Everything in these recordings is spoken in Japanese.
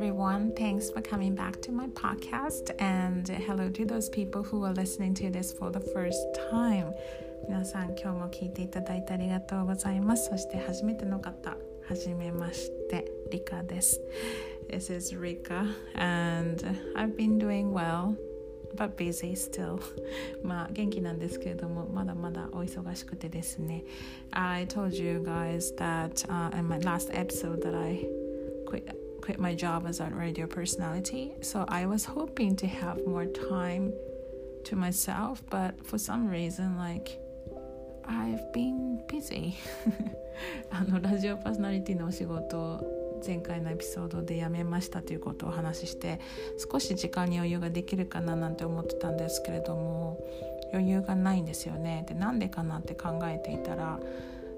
everyone. Thanks for coming back to my podcast. And hello to those people who are listening to this for the first time. 皆さん、今日も聞いていただいてありがとうございます。そして初めての方、はじめまして、リカです。This is Rika, and I've been doing well. but busy still まあ元気なんですけれどもまだまだお忙しくてですね I told you guys that、uh, in my last episode that I quit my job as a radio personality. So I was hoping to have more time to myself, but for some reason, like, I've been busy. あのラジオパーソナリティのお仕事を前回のエピソードで辞めましたということをお話しして少し時間に余裕ができるかななんて思ってたんですけれども余裕がないんですよねでなんでかなって考えていたら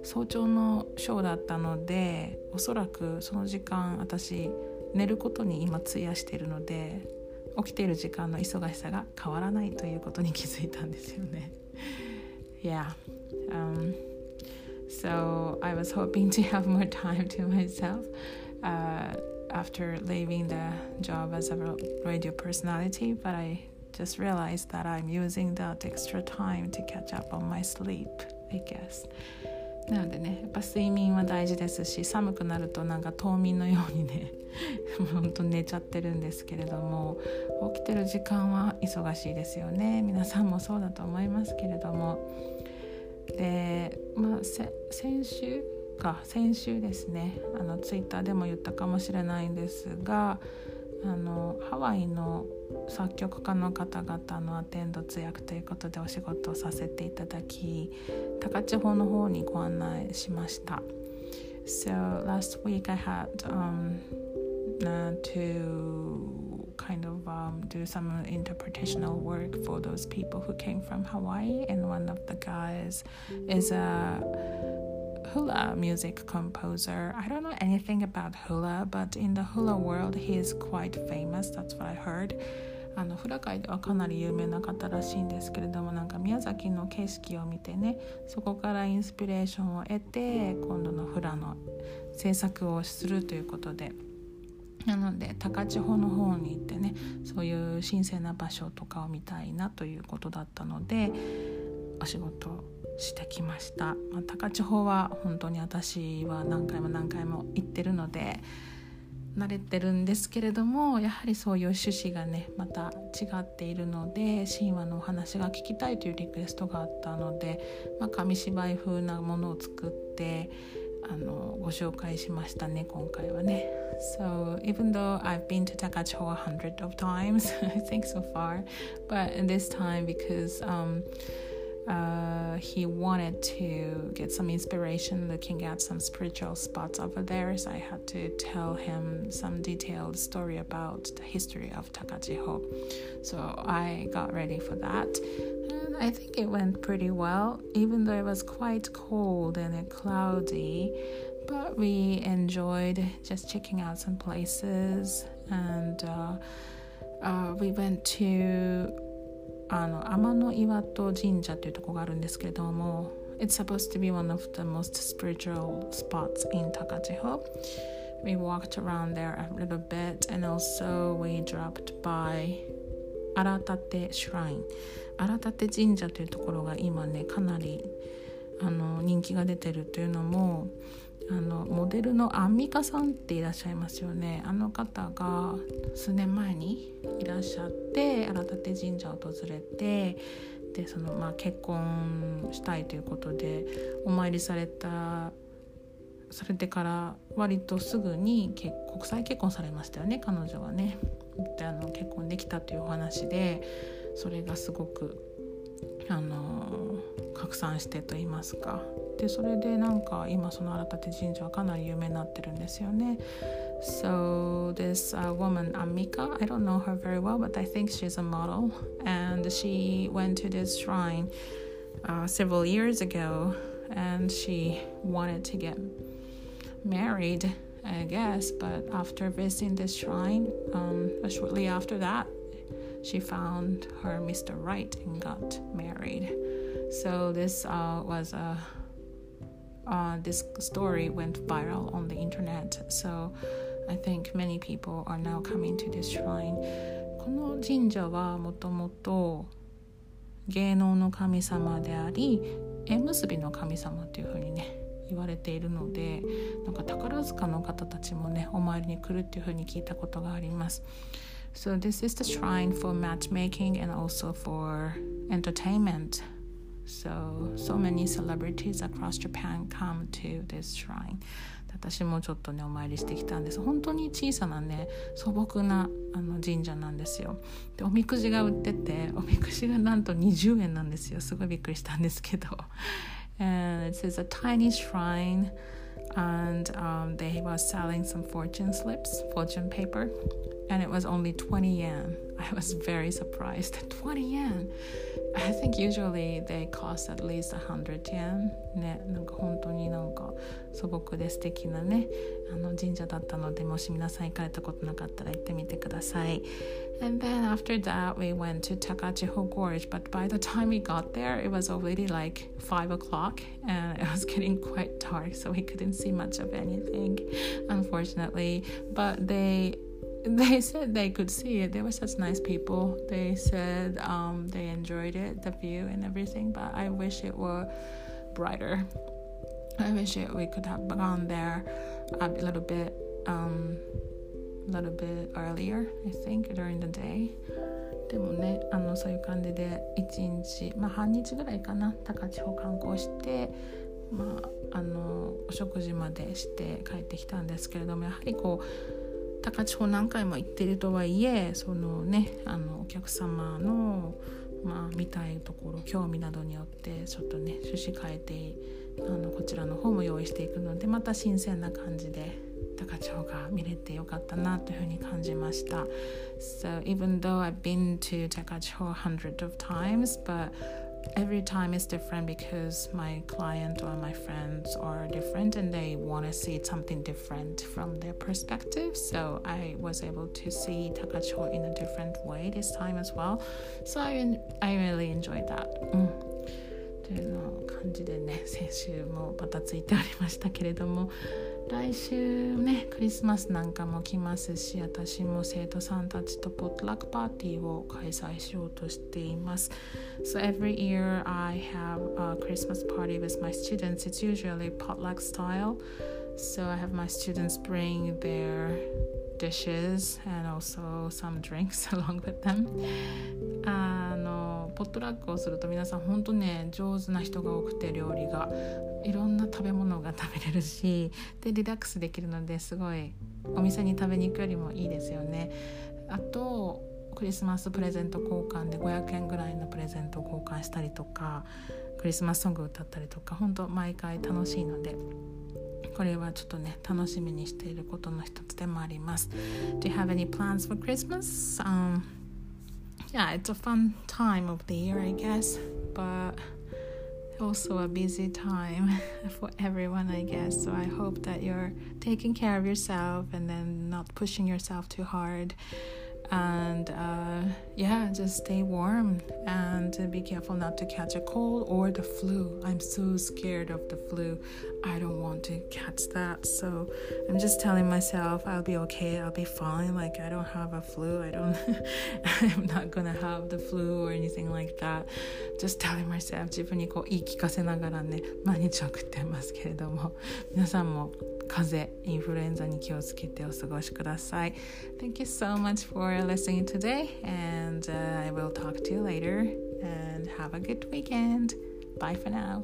早朝のショーだったのでおそらくその時間私寝ることに今費やしているので起きている時間の忙しさが変わらないということに気づいたんですよね。Yeah. Um, so I was hoping to have more time to myself. uh, after leaving the job as a radio personality, but I just realized that I'm using that extra time to catch up on my sleep, I guess. なのでねやっぱ睡眠は大事ですし寒くなるとなんか冬眠のようにねほんと寝ちゃってるんですけれども起きてる時間は忙しいですよね。皆さんもそうだと思いますけれども。でまあ先週か先週ですねあのツイッターでも言ったかもしれないんですがあのハワイの作曲家の方々のアテンド通訳ということでお仕事をさせていただき高千穂の方にご案内しました。So last week I had um, uh, to kind of um, do some interpretational work for those people who came from Hawaii, and one of the guys is a hula music composer. I don't know anything about hula, but in the hula world, he is quite famous. That's what I heard. あのフラ界ではかなり有名な方らしいんですけれどもなんか宮崎の景色を見てねそこからインスピレーションを得て今度のフラの制作をするということでなので高千穂の方に行ってねそういう神聖な場所とかを見たいなということだったのでお仕事してきました、まあ、高千穂は本当に私は何回も何回も行ってるので慣れてるんですけれどもやはりそういう趣旨がねまた違っているので神話のお話が聞きたいというリクエストがあったので、まあ、紙芝居風なものを作ってあのご紹介しましたね今回はね。So even though I've been to Takachiho a hundred of times I think so far but this time because um, uh, he wanted to get some inspiration looking at some spiritual spots over there. So I had to tell him some detailed story about the history of Takachiho. So I got ready for that. And I think it went pretty well, even though it was quite cold and cloudy. But we enjoyed just checking out some places and uh, uh, we went to あの天の岩戸神社というところがあるんですけれども It's supposed to be one of the most spiritual spots in Takachiho. We walked around there a little bit and also we dropped by 荒立シュライン荒立神社というところが今ねかなりあの人気が出てるというのもあのモデルのアンミカさんっていらっしゃいますよねあの方が数年前にいらっしゃって荒立神社を訪れてでその、まあ、結婚したいということでお参りされたされてから割とすぐに国際結婚されましたよね彼女はね。であの結婚できたというお話でそれがすごくあの拡散してと言いますかでそれでなんか今その荒立神社はかなり有名になってるんですよね So this uh, woman Amika, I don't know her very well, but I think she's a model, and she went to this shrine uh, several years ago, and she wanted to get married, I guess. But after visiting this shrine, um, shortly after that, she found her Mr. Right and got married. So this uh, was a uh, this story went viral on the internet. So I think many people are now coming to this shrine この神社はもともと芸能の神様であり縁結びの神様というふうにね言われているのでなんか宝塚の方たちもねお参りに来るっていうふうに聞いたことがあります。So this is the shrine for matchmaking and also for entertainment. So so many celebrities across Japan come to this shrine. 私もちょっとねお参りしてきたんです本当に小さなね素朴なあの神社なんですよでおみくじが売ってておみくじがなんと20円なんですよすごいびっくりしたんですけど and it says a tiny shrine and um, they were selling some fortune slips fortune paper and it was only 20 yen I was very surprised 20 yen I think usually they cost at least 100 yen ねなんか本当になんか素朴で素敵なねあの神社だったのでもし皆さん行かれたことなかったら行ってみてください And then after that we went to Takachiho Gorge but by the time we got there it was already like 5 o'clock and it was getting quite dark so we couldn't see much of anything unfortunately but they they said they could see it. They were such nice people. They said um, they enjoyed it, the view and everything. But I wish it were brighter. I wish it, we could have gone there a little bit, um, a little bit earlier. I think during the day. でもねあのそういう感じで1日まあ半日ぐらいかな高千穂観光してまああのお食事までして帰ってきたんですけれどもやはりこう 高千穂何回も行ってるとはいえそのねあのお客様の、まあ、見たいところ興味などによってちょっとね趣旨変えてあのこちらの方も用意していくのでまた新鮮な感じで高千穂が見れてよかったなというふうに感じました。So even though I've been to 高千穂 hundred of times, but every time is different because my client or my friends are different and they want to see something different from their perspective. So I was able to see Takacho in a different way this time as well. So I, I really enjoyed that. というの感じでね先週もバタついておりましたけれども 来週ねクリスマスなんかも来ますし私も生徒さんたちとポットラックパーティーを開催しようとしています So every year I have a Christmas party with my students It's usually potluck style So I have my students bring their dishes and also some drinks along with them. あのポットラックをすると皆さん本当ね上手な人が多くて料理が。いろんな食べ物が食べれるしでリラックスできるのですごいお店に食べに行くよりもいいですよね。あとクリスマスプレゼント交換で500円ぐらいのプレゼント交換したりとかクリスマスソング歌ったりとか本当毎回楽しいので。これはちょっとね楽しみにしていることの一つでもあります Do you have any plans for Christmas? Um, yeah, it's a fun time of the year, I guess, but also a busy time for everyone, I guess. So I hope that you're taking care of yourself and then not pushing yourself too hard and uh, yeah just stay warm and be careful not to catch a cold or the flu i'm so scared of the flu i don't want to catch that so i'm just telling myself i'll be okay i'll be fine like i don't have a flu i don't i'm not gonna have the flu or anything like that just telling myself 自分にこう言い聞かせながらね毎日送ってますけれども皆さんも風邪、インフルエンザに気をつけてお過ごしください。Thank you so much for listening today, and、uh, I will talk to you later. And have a good weekend. Bye for now.